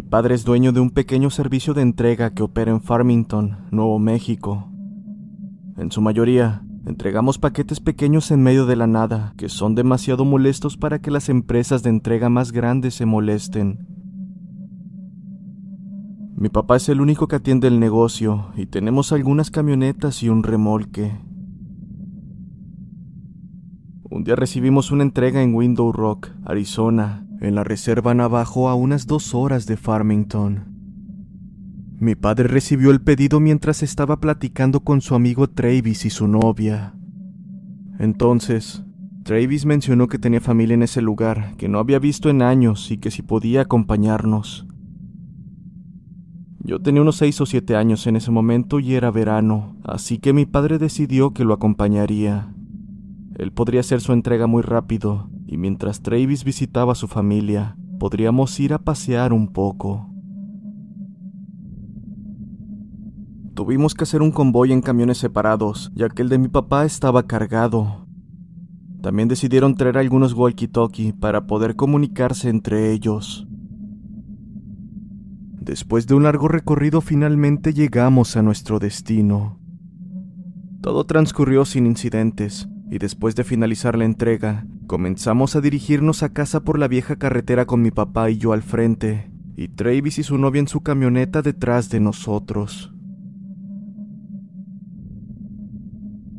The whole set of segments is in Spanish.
Mi padre es dueño de un pequeño servicio de entrega que opera en Farmington, Nuevo México. En su mayoría, entregamos paquetes pequeños en medio de la nada, que son demasiado molestos para que las empresas de entrega más grandes se molesten. Mi papá es el único que atiende el negocio y tenemos algunas camionetas y un remolque. Un día recibimos una entrega en Window Rock, Arizona, en la reserva Navajo a unas dos horas de Farmington. Mi padre recibió el pedido mientras estaba platicando con su amigo Travis y su novia. Entonces, Travis mencionó que tenía familia en ese lugar, que no había visto en años y que si podía acompañarnos. Yo tenía unos seis o siete años en ese momento y era verano, así que mi padre decidió que lo acompañaría. Él podría hacer su entrega muy rápido, y mientras Travis visitaba a su familia, podríamos ir a pasear un poco. Tuvimos que hacer un convoy en camiones separados, ya que el de mi papá estaba cargado. También decidieron traer algunos walkie-talkie para poder comunicarse entre ellos. Después de un largo recorrido finalmente llegamos a nuestro destino. Todo transcurrió sin incidentes, y después de finalizar la entrega, comenzamos a dirigirnos a casa por la vieja carretera con mi papá y yo al frente, y Travis y su novia en su camioneta detrás de nosotros.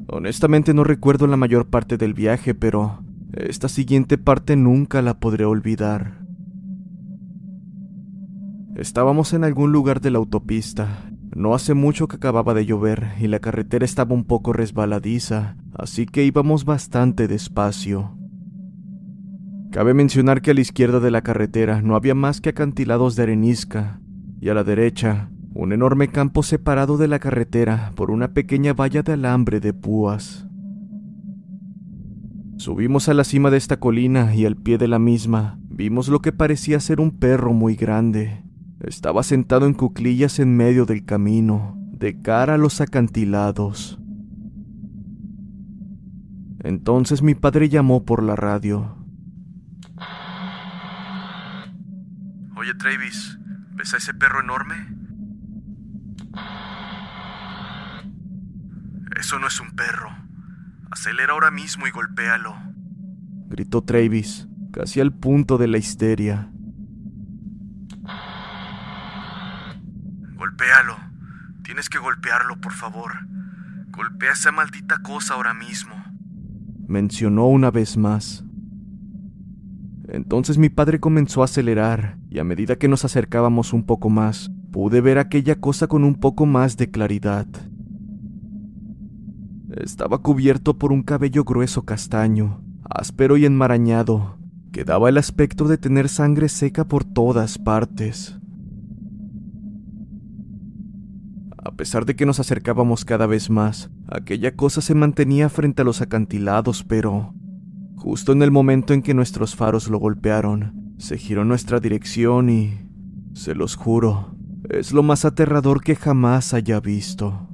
Honestamente no recuerdo la mayor parte del viaje, pero esta siguiente parte nunca la podré olvidar. Estábamos en algún lugar de la autopista, no hace mucho que acababa de llover y la carretera estaba un poco resbaladiza, así que íbamos bastante despacio. Cabe mencionar que a la izquierda de la carretera no había más que acantilados de arenisca, y a la derecha, un enorme campo separado de la carretera por una pequeña valla de alambre de púas. Subimos a la cima de esta colina y al pie de la misma vimos lo que parecía ser un perro muy grande. Estaba sentado en cuclillas en medio del camino, de cara a los acantilados. Entonces mi padre llamó por la radio. Oye, Travis, ¿ves a ese perro enorme? Eso no es un perro. Acelera ahora mismo y golpéalo. Gritó Travis, casi al punto de la histeria. Golpéalo. Tienes que golpearlo, por favor. Golpea esa maldita cosa ahora mismo. Mencionó una vez más. Entonces mi padre comenzó a acelerar, y a medida que nos acercábamos un poco más, pude ver aquella cosa con un poco más de claridad. Estaba cubierto por un cabello grueso castaño, áspero y enmarañado, que daba el aspecto de tener sangre seca por todas partes. A pesar de que nos acercábamos cada vez más, aquella cosa se mantenía frente a los acantilados, pero justo en el momento en que nuestros faros lo golpearon, se giró nuestra dirección y, se los juro, es lo más aterrador que jamás haya visto.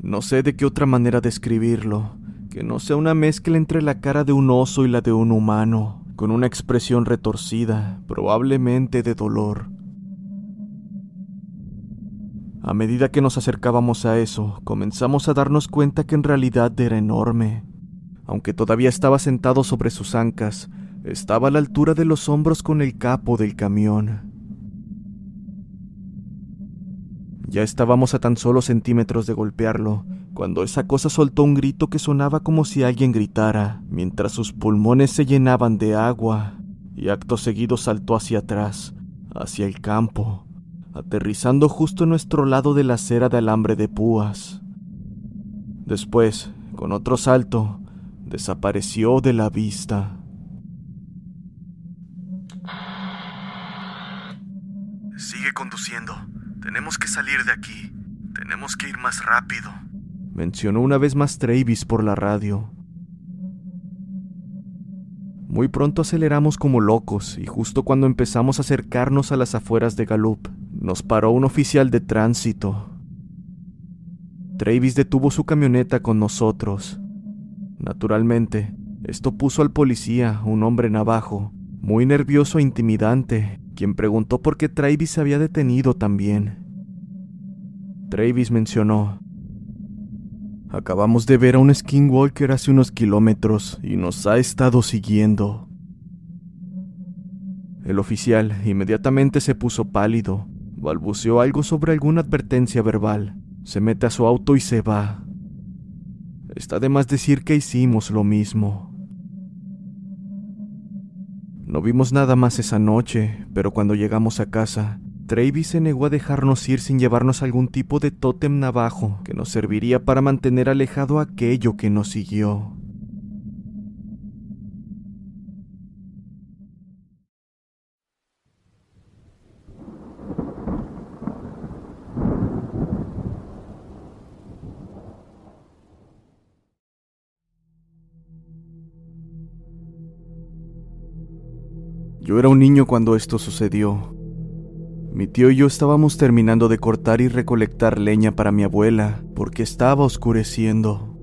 No sé de qué otra manera describirlo, que no sea una mezcla entre la cara de un oso y la de un humano, con una expresión retorcida, probablemente de dolor. A medida que nos acercábamos a eso, comenzamos a darnos cuenta que en realidad era enorme. Aunque todavía estaba sentado sobre sus ancas, estaba a la altura de los hombros con el capo del camión. Ya estábamos a tan solo centímetros de golpearlo, cuando esa cosa soltó un grito que sonaba como si alguien gritara, mientras sus pulmones se llenaban de agua, y acto seguido saltó hacia atrás, hacia el campo, aterrizando justo a nuestro lado de la acera de alambre de púas. Después, con otro salto, desapareció de la vista. Sigue conduciendo. Tenemos que salir de aquí. Tenemos que ir más rápido. Mencionó una vez más Travis por la radio. Muy pronto aceleramos como locos y justo cuando empezamos a acercarnos a las afueras de Gallup, nos paró un oficial de tránsito. Travis detuvo su camioneta con nosotros. Naturalmente, esto puso al policía, un hombre navajo, muy nervioso e intimidante, quien preguntó por qué Travis se había detenido también. Travis mencionó, Acabamos de ver a un skinwalker hace unos kilómetros y nos ha estado siguiendo. El oficial inmediatamente se puso pálido, balbuceó algo sobre alguna advertencia verbal, se mete a su auto y se va. Está de más decir que hicimos lo mismo. No vimos nada más esa noche, pero cuando llegamos a casa, Travis se negó a dejarnos ir sin llevarnos algún tipo de tótem navajo que nos serviría para mantener alejado aquello que nos siguió. Yo era un niño cuando esto sucedió. Mi tío y yo estábamos terminando de cortar y recolectar leña para mi abuela porque estaba oscureciendo.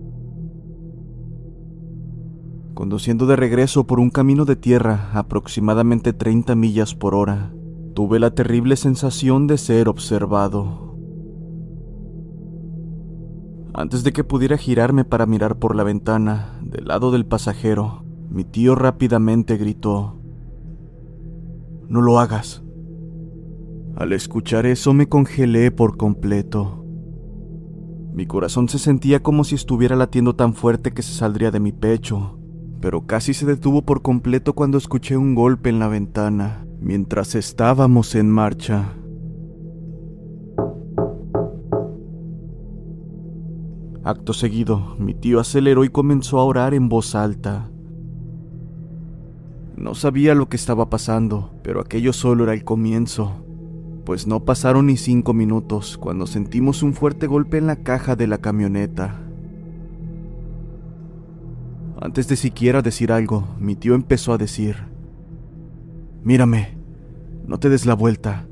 Conduciendo de regreso por un camino de tierra aproximadamente 30 millas por hora, tuve la terrible sensación de ser observado. Antes de que pudiera girarme para mirar por la ventana, del lado del pasajero, mi tío rápidamente gritó, no lo hagas. Al escuchar eso me congelé por completo. Mi corazón se sentía como si estuviera latiendo tan fuerte que se saldría de mi pecho, pero casi se detuvo por completo cuando escuché un golpe en la ventana, mientras estábamos en marcha. Acto seguido, mi tío aceleró y comenzó a orar en voz alta. No sabía lo que estaba pasando, pero aquello solo era el comienzo, pues no pasaron ni cinco minutos cuando sentimos un fuerte golpe en la caja de la camioneta. Antes de siquiera decir algo, mi tío empezó a decir, Mírame, no te des la vuelta.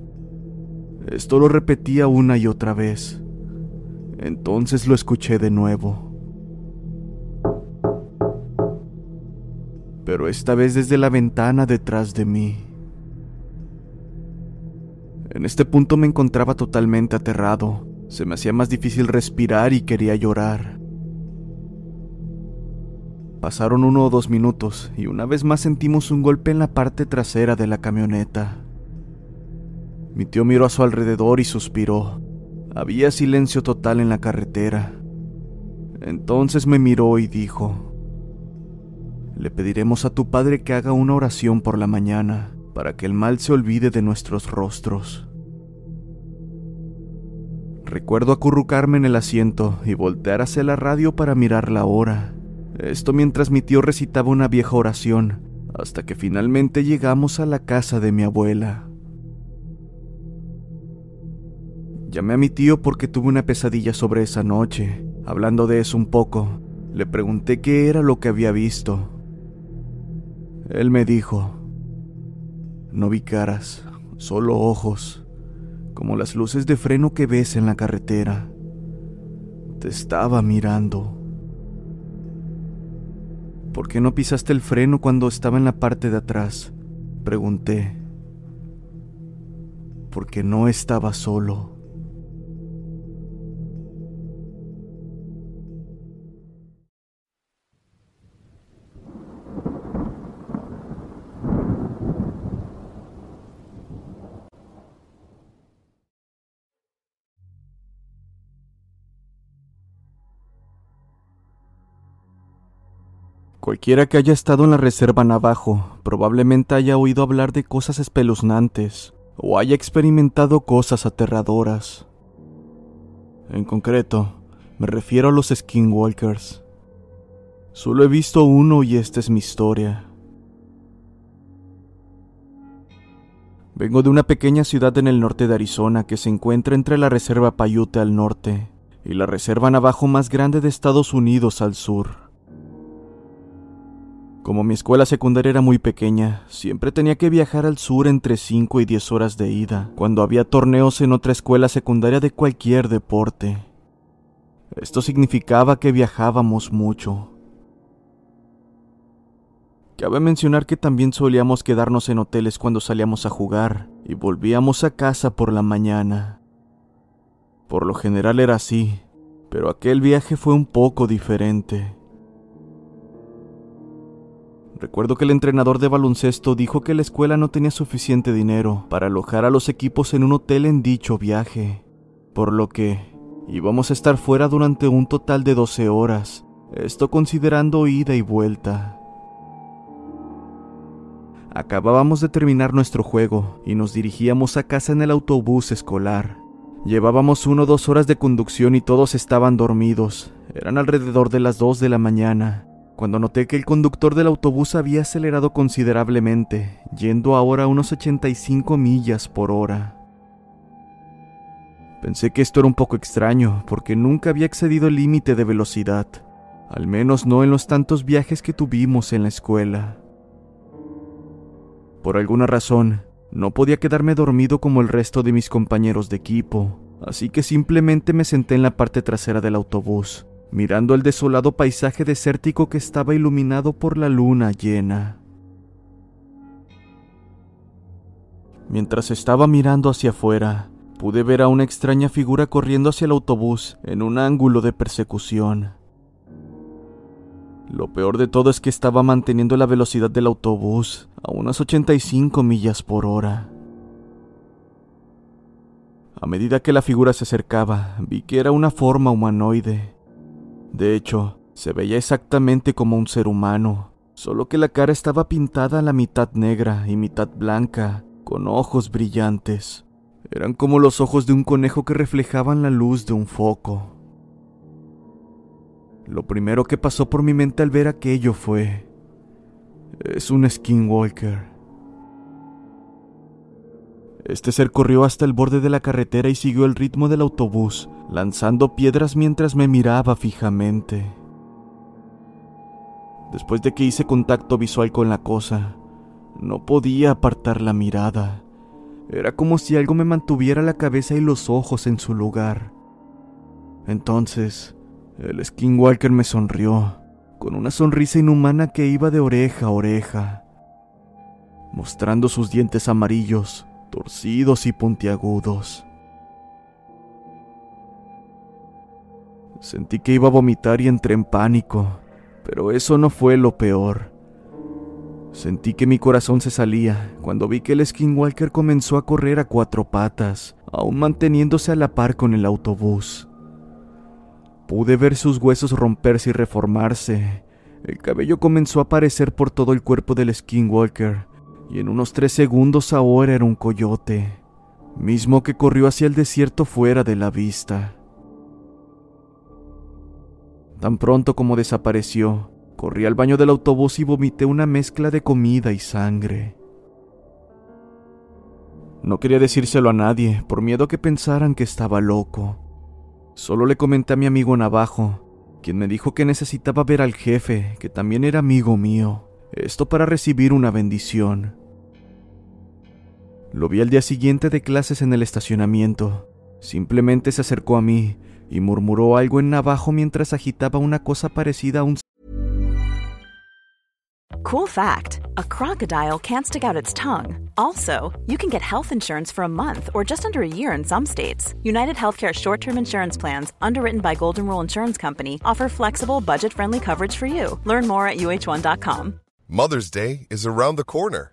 Esto lo repetía una y otra vez. Entonces lo escuché de nuevo. pero esta vez desde la ventana detrás de mí. En este punto me encontraba totalmente aterrado, se me hacía más difícil respirar y quería llorar. Pasaron uno o dos minutos y una vez más sentimos un golpe en la parte trasera de la camioneta. Mi tío miró a su alrededor y suspiró. Había silencio total en la carretera. Entonces me miró y dijo, le pediremos a tu Padre que haga una oración por la mañana, para que el mal se olvide de nuestros rostros. Recuerdo acurrucarme en el asiento y voltear hacia la radio para mirar la hora. Esto mientras mi tío recitaba una vieja oración, hasta que finalmente llegamos a la casa de mi abuela. Llamé a mi tío porque tuve una pesadilla sobre esa noche. Hablando de eso un poco, le pregunté qué era lo que había visto. Él me dijo, no vi caras, solo ojos, como las luces de freno que ves en la carretera. Te estaba mirando. ¿Por qué no pisaste el freno cuando estaba en la parte de atrás? Pregunté. Porque no estaba solo. Cualquiera que haya estado en la reserva Navajo probablemente haya oído hablar de cosas espeluznantes o haya experimentado cosas aterradoras. En concreto, me refiero a los skinwalkers. Solo he visto uno y esta es mi historia. Vengo de una pequeña ciudad en el norte de Arizona que se encuentra entre la Reserva Paiute al norte y la Reserva Navajo más grande de Estados Unidos al sur. Como mi escuela secundaria era muy pequeña, siempre tenía que viajar al sur entre 5 y 10 horas de ida, cuando había torneos en otra escuela secundaria de cualquier deporte. Esto significaba que viajábamos mucho. Cabe mencionar que también solíamos quedarnos en hoteles cuando salíamos a jugar y volvíamos a casa por la mañana. Por lo general era así, pero aquel viaje fue un poco diferente. Recuerdo que el entrenador de baloncesto dijo que la escuela no tenía suficiente dinero para alojar a los equipos en un hotel en dicho viaje, por lo que íbamos a estar fuera durante un total de 12 horas, esto considerando ida y vuelta. Acabábamos de terminar nuestro juego y nos dirigíamos a casa en el autobús escolar. Llevábamos uno o dos horas de conducción y todos estaban dormidos. Eran alrededor de las 2 de la mañana cuando noté que el conductor del autobús había acelerado considerablemente, yendo ahora a unos 85 millas por hora. Pensé que esto era un poco extraño, porque nunca había excedido el límite de velocidad, al menos no en los tantos viajes que tuvimos en la escuela. Por alguna razón, no podía quedarme dormido como el resto de mis compañeros de equipo, así que simplemente me senté en la parte trasera del autobús mirando el desolado paisaje desértico que estaba iluminado por la luna llena. Mientras estaba mirando hacia afuera, pude ver a una extraña figura corriendo hacia el autobús en un ángulo de persecución. Lo peor de todo es que estaba manteniendo la velocidad del autobús a unas 85 millas por hora. A medida que la figura se acercaba, vi que era una forma humanoide, de hecho, se veía exactamente como un ser humano, solo que la cara estaba pintada a la mitad negra y mitad blanca, con ojos brillantes. Eran como los ojos de un conejo que reflejaban la luz de un foco. Lo primero que pasó por mi mente al ver aquello fue... Es un skinwalker. Este ser corrió hasta el borde de la carretera y siguió el ritmo del autobús, lanzando piedras mientras me miraba fijamente. Después de que hice contacto visual con la cosa, no podía apartar la mirada. Era como si algo me mantuviera la cabeza y los ojos en su lugar. Entonces, el Skinwalker me sonrió, con una sonrisa inhumana que iba de oreja a oreja, mostrando sus dientes amarillos, torcidos y puntiagudos. Sentí que iba a vomitar y entré en pánico, pero eso no fue lo peor. Sentí que mi corazón se salía cuando vi que el skinwalker comenzó a correr a cuatro patas, aún manteniéndose a la par con el autobús. Pude ver sus huesos romperse y reformarse. El cabello comenzó a aparecer por todo el cuerpo del skinwalker, y en unos tres segundos ahora era un coyote, mismo que corrió hacia el desierto fuera de la vista. Tan pronto como desapareció, corrí al baño del autobús y vomité una mezcla de comida y sangre. No quería decírselo a nadie, por miedo a que pensaran que estaba loco. Solo le comenté a mi amigo Navajo, quien me dijo que necesitaba ver al jefe, que también era amigo mío, esto para recibir una bendición. Lo vi al día siguiente de clases en el estacionamiento. Simplemente se acercó a mí y murmuró algo en navajo mientras agitaba una cosa parecida a un... Cool fact a crocodile can't stick out its tongue. Also, you can get health insurance for a month or just under a year in some states. United Healthcare short term insurance plans, underwritten by Golden Rule Insurance Company, offer flexible, budget friendly coverage for you. Learn more at uh1.com. Mother's Day is around the corner.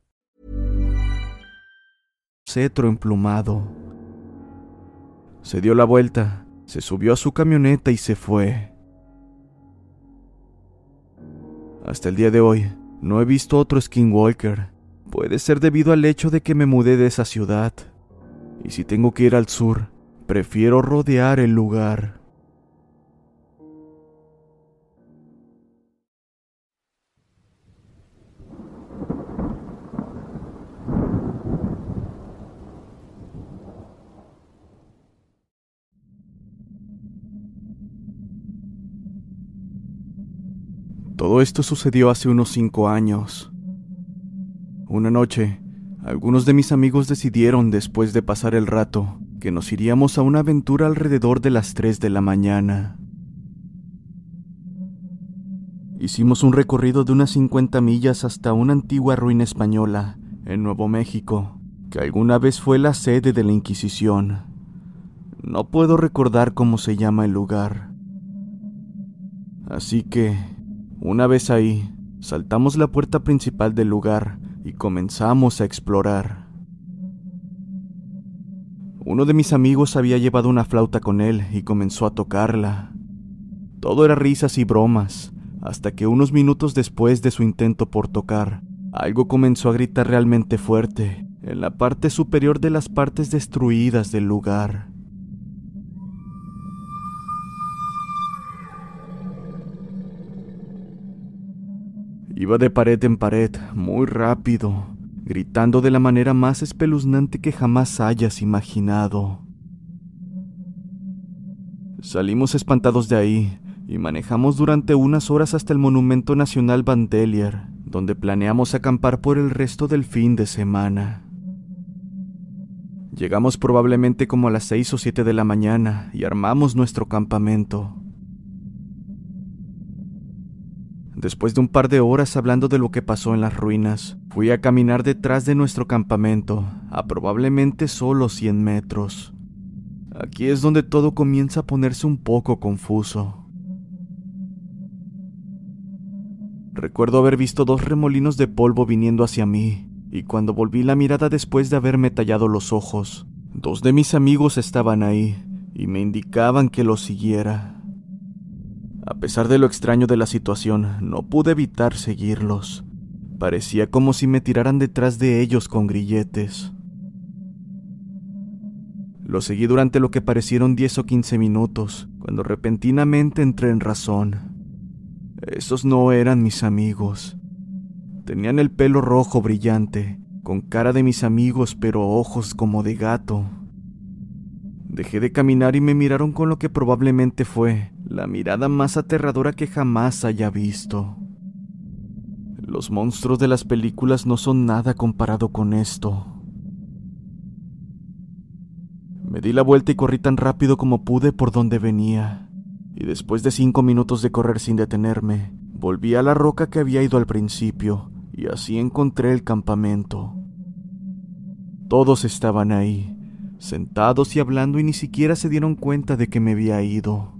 Cetro emplumado. Se dio la vuelta, se subió a su camioneta y se fue. Hasta el día de hoy, no he visto otro Skinwalker. Puede ser debido al hecho de que me mudé de esa ciudad. Y si tengo que ir al sur, prefiero rodear el lugar. Todo esto sucedió hace unos cinco años. Una noche, algunos de mis amigos decidieron, después de pasar el rato, que nos iríamos a una aventura alrededor de las 3 de la mañana. Hicimos un recorrido de unas 50 millas hasta una antigua ruina española, en Nuevo México, que alguna vez fue la sede de la Inquisición. No puedo recordar cómo se llama el lugar. Así que, una vez ahí, saltamos la puerta principal del lugar y comenzamos a explorar. Uno de mis amigos había llevado una flauta con él y comenzó a tocarla. Todo era risas y bromas, hasta que unos minutos después de su intento por tocar, algo comenzó a gritar realmente fuerte en la parte superior de las partes destruidas del lugar. Iba de pared en pared, muy rápido, gritando de la manera más espeluznante que jamás hayas imaginado. Salimos espantados de ahí y manejamos durante unas horas hasta el Monumento Nacional Bandelier, donde planeamos acampar por el resto del fin de semana. Llegamos probablemente como a las seis o siete de la mañana y armamos nuestro campamento. Después de un par de horas hablando de lo que pasó en las ruinas, fui a caminar detrás de nuestro campamento, a probablemente solo 100 metros. Aquí es donde todo comienza a ponerse un poco confuso. Recuerdo haber visto dos remolinos de polvo viniendo hacia mí, y cuando volví la mirada después de haberme tallado los ojos, dos de mis amigos estaban ahí y me indicaban que los siguiera. A pesar de lo extraño de la situación, no pude evitar seguirlos. Parecía como si me tiraran detrás de ellos con grilletes. Los seguí durante lo que parecieron 10 o 15 minutos, cuando repentinamente entré en razón. Esos no eran mis amigos. Tenían el pelo rojo brillante, con cara de mis amigos pero ojos como de gato. Dejé de caminar y me miraron con lo que probablemente fue la mirada más aterradora que jamás haya visto. Los monstruos de las películas no son nada comparado con esto. Me di la vuelta y corrí tan rápido como pude por donde venía, y después de cinco minutos de correr sin detenerme, volví a la roca que había ido al principio, y así encontré el campamento. Todos estaban ahí, sentados y hablando y ni siquiera se dieron cuenta de que me había ido.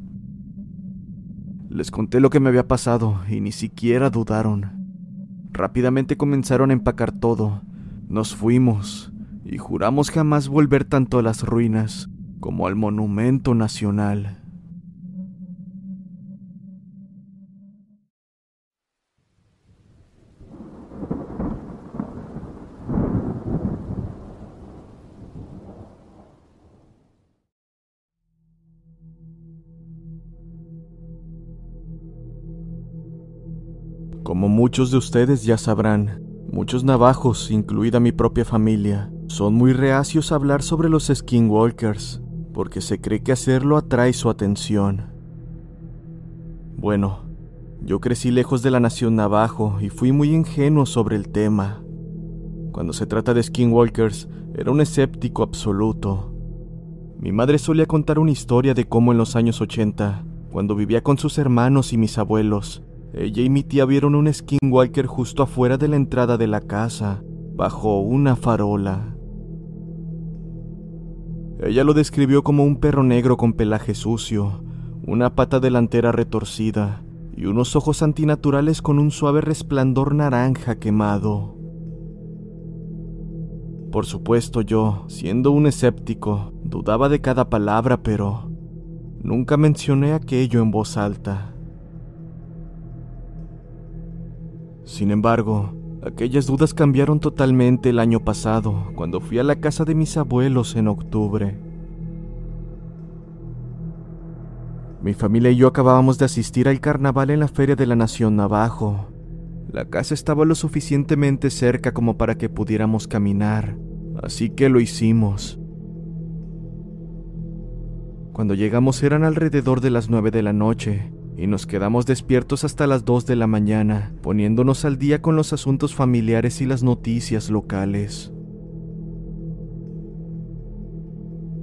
Les conté lo que me había pasado y ni siquiera dudaron. Rápidamente comenzaron a empacar todo. Nos fuimos y juramos jamás volver tanto a las ruinas como al monumento nacional. Muchos de ustedes ya sabrán, muchos navajos, incluida mi propia familia, son muy reacios a hablar sobre los skinwalkers, porque se cree que hacerlo atrae su atención. Bueno, yo crecí lejos de la nación navajo y fui muy ingenuo sobre el tema. Cuando se trata de skinwalkers, era un escéptico absoluto. Mi madre solía contar una historia de cómo en los años 80, cuando vivía con sus hermanos y mis abuelos, ella y mi tía vieron un skinwalker justo afuera de la entrada de la casa, bajo una farola. Ella lo describió como un perro negro con pelaje sucio, una pata delantera retorcida y unos ojos antinaturales con un suave resplandor naranja quemado. Por supuesto yo, siendo un escéptico, dudaba de cada palabra, pero nunca mencioné aquello en voz alta. Sin embargo, aquellas dudas cambiaron totalmente el año pasado, cuando fui a la casa de mis abuelos en octubre. Mi familia y yo acabábamos de asistir al carnaval en la Feria de la Nación Navajo, la casa estaba lo suficientemente cerca como para que pudiéramos caminar, así que lo hicimos. Cuando llegamos eran alrededor de las nueve de la noche y nos quedamos despiertos hasta las dos de la mañana, poniéndonos al día con los asuntos familiares y las noticias locales.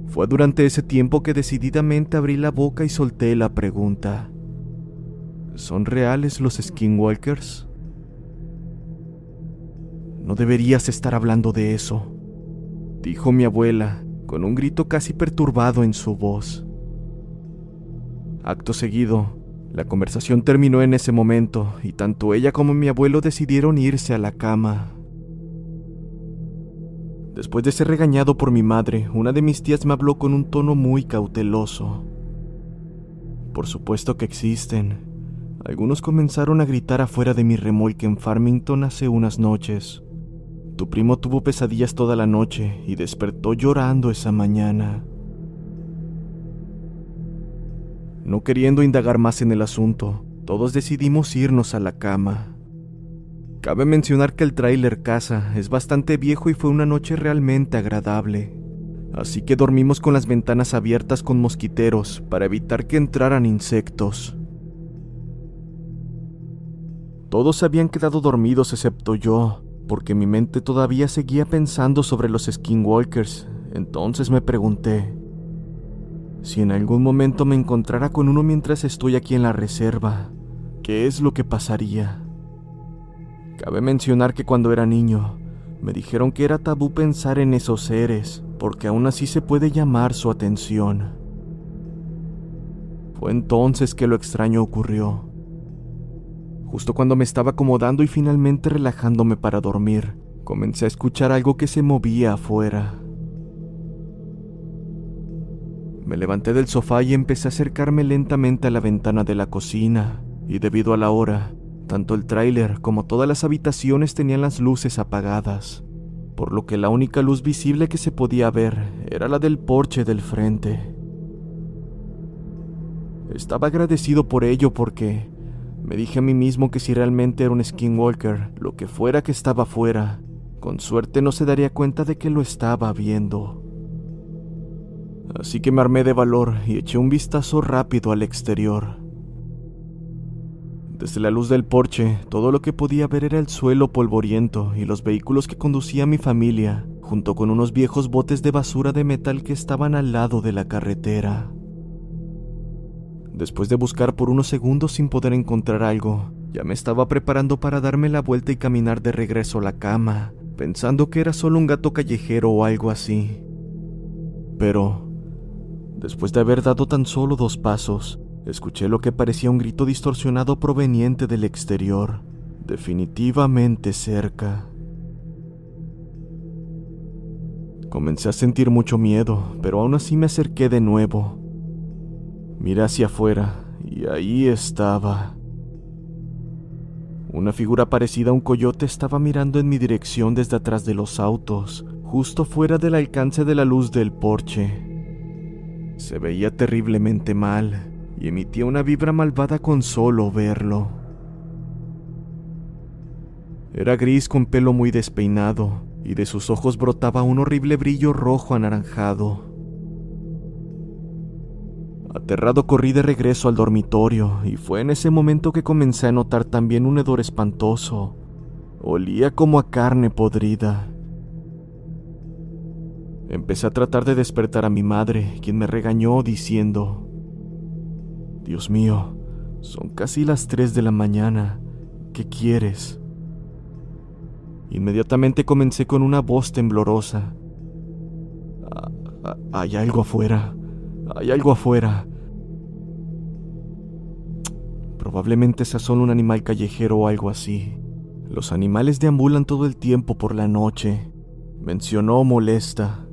Fue durante ese tiempo que decididamente abrí la boca y solté la pregunta. ¿Son reales los skinwalkers? No deberías estar hablando de eso, dijo mi abuela, con un grito casi perturbado en su voz. Acto seguido, la conversación terminó en ese momento y tanto ella como mi abuelo decidieron irse a la cama. Después de ser regañado por mi madre, una de mis tías me habló con un tono muy cauteloso. Por supuesto que existen. Algunos comenzaron a gritar afuera de mi remolque en Farmington hace unas noches. Tu primo tuvo pesadillas toda la noche y despertó llorando esa mañana. No queriendo indagar más en el asunto, todos decidimos irnos a la cama. Cabe mencionar que el tráiler casa es bastante viejo y fue una noche realmente agradable, así que dormimos con las ventanas abiertas con mosquiteros para evitar que entraran insectos. Todos habían quedado dormidos excepto yo, porque mi mente todavía seguía pensando sobre los skinwalkers. Entonces me pregunté, si en algún momento me encontrara con uno mientras estoy aquí en la reserva, ¿qué es lo que pasaría? Cabe mencionar que cuando era niño, me dijeron que era tabú pensar en esos seres, porque aún así se puede llamar su atención. Fue entonces que lo extraño ocurrió. Justo cuando me estaba acomodando y finalmente relajándome para dormir, comencé a escuchar algo que se movía afuera. Me levanté del sofá y empecé a acercarme lentamente a la ventana de la cocina, y debido a la hora, tanto el tráiler como todas las habitaciones tenían las luces apagadas, por lo que la única luz visible que se podía ver era la del porche del frente. Estaba agradecido por ello porque me dije a mí mismo que si realmente era un skinwalker, lo que fuera que estaba afuera, con suerte no se daría cuenta de que lo estaba viendo. Así que me armé de valor y eché un vistazo rápido al exterior. Desde la luz del porche, todo lo que podía ver era el suelo polvoriento y los vehículos que conducía mi familia, junto con unos viejos botes de basura de metal que estaban al lado de la carretera. Después de buscar por unos segundos sin poder encontrar algo, ya me estaba preparando para darme la vuelta y caminar de regreso a la cama, pensando que era solo un gato callejero o algo así. Pero, después de haber dado tan solo dos pasos, escuché lo que parecía un grito distorsionado proveniente del exterior, definitivamente cerca. Comencé a sentir mucho miedo, pero aún así me acerqué de nuevo. Miré hacia afuera y ahí estaba. Una figura parecida a un coyote estaba mirando en mi dirección desde atrás de los autos, justo fuera del alcance de la luz del porche. Se veía terriblemente mal y emitía una vibra malvada con solo verlo. Era gris con pelo muy despeinado y de sus ojos brotaba un horrible brillo rojo anaranjado. Aterrado corrí de regreso al dormitorio y fue en ese momento que comencé a notar también un hedor espantoso. Olía como a carne podrida. Empecé a tratar de despertar a mi madre, quien me regañó diciendo, Dios mío, Son casi las 3 de la mañana. ¿Qué quieres? Inmediatamente comencé con una voz temblorosa. Ah, ah, hay algo afuera. Hay algo afuera. Probablemente sea solo un animal callejero o algo así. Los animales deambulan todo el tiempo por la noche, mencionó molesta.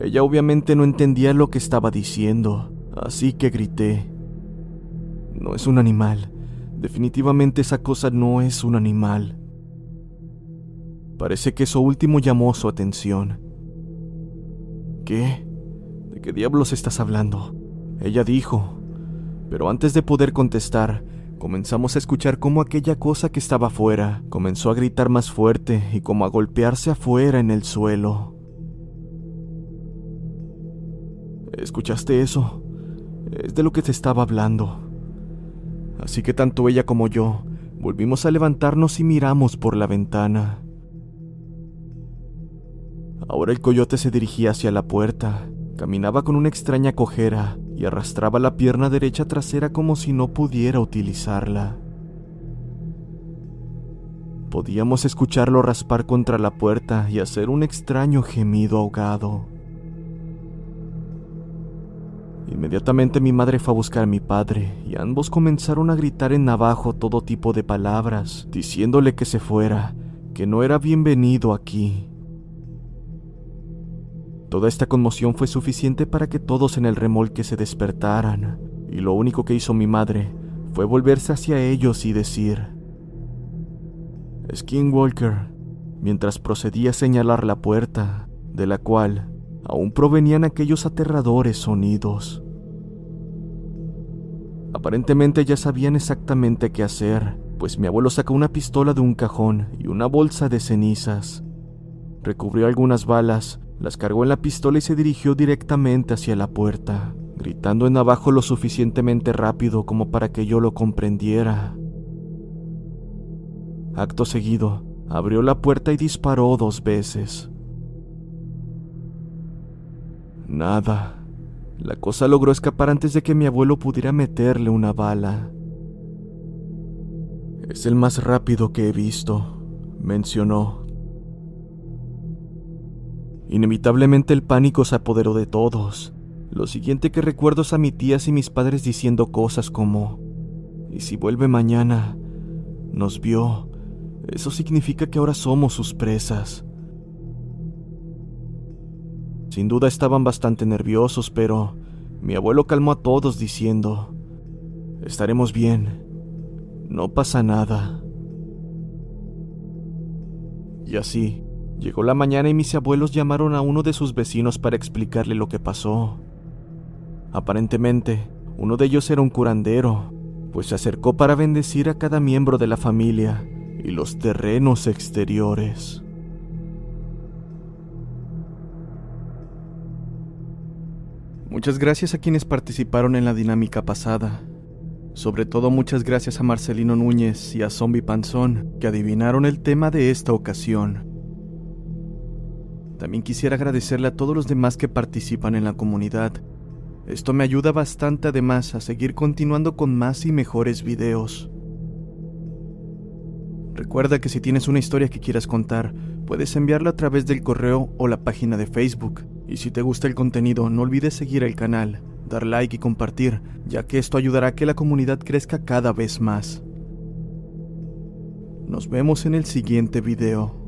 Ella obviamente no entendía lo que estaba diciendo, así que grité. No es un animal. Definitivamente esa cosa no es un animal. Parece que eso último llamó su atención. ¿Qué? ¿De qué diablos estás hablando? Ella dijo. Pero antes de poder contestar, comenzamos a escuchar cómo aquella cosa que estaba afuera comenzó a gritar más fuerte y como a golpearse afuera en el suelo. ¿Escuchaste eso? Es de lo que te estaba hablando. Así que tanto ella como yo volvimos a levantarnos y miramos por la ventana. Ahora el coyote se dirigía hacia la puerta, caminaba con una extraña cojera y arrastraba la pierna derecha trasera como si no pudiera utilizarla. Podíamos escucharlo raspar contra la puerta y hacer un extraño gemido ahogado. Inmediatamente mi madre fue a buscar a mi padre y ambos comenzaron a gritar en navajo todo tipo de palabras, diciéndole que se fuera, que no era bienvenido aquí. Toda esta conmoción fue suficiente para que todos en el remolque se despertaran, y lo único que hizo mi madre fue volverse hacia ellos y decir, Skinwalker, mientras procedía a señalar la puerta, de la cual aún provenían aquellos aterradores sonidos. Aparentemente ya sabían exactamente qué hacer, pues mi abuelo sacó una pistola de un cajón y una bolsa de cenizas. Recubrió algunas balas, las cargó en la pistola y se dirigió directamente hacia la puerta, gritando en abajo lo suficientemente rápido como para que yo lo comprendiera. Acto seguido, abrió la puerta y disparó dos veces. Nada. La cosa logró escapar antes de que mi abuelo pudiera meterle una bala. Es el más rápido que he visto, mencionó. Inevitablemente el pánico se apoderó de todos. Lo siguiente que recuerdo es a mi tías y mis padres diciendo cosas como, ¿y si vuelve mañana? Nos vio. Eso significa que ahora somos sus presas. Sin duda estaban bastante nerviosos, pero mi abuelo calmó a todos diciendo, Estaremos bien, no pasa nada. Y así, llegó la mañana y mis abuelos llamaron a uno de sus vecinos para explicarle lo que pasó. Aparentemente, uno de ellos era un curandero, pues se acercó para bendecir a cada miembro de la familia y los terrenos exteriores. Muchas gracias a quienes participaron en la dinámica pasada. Sobre todo muchas gracias a Marcelino Núñez y a Zombie Panzón, que adivinaron el tema de esta ocasión. También quisiera agradecerle a todos los demás que participan en la comunidad. Esto me ayuda bastante además a seguir continuando con más y mejores videos. Recuerda que si tienes una historia que quieras contar, puedes enviarla a través del correo o la página de Facebook. Y si te gusta el contenido, no olvides seguir el canal, dar like y compartir, ya que esto ayudará a que la comunidad crezca cada vez más. Nos vemos en el siguiente video.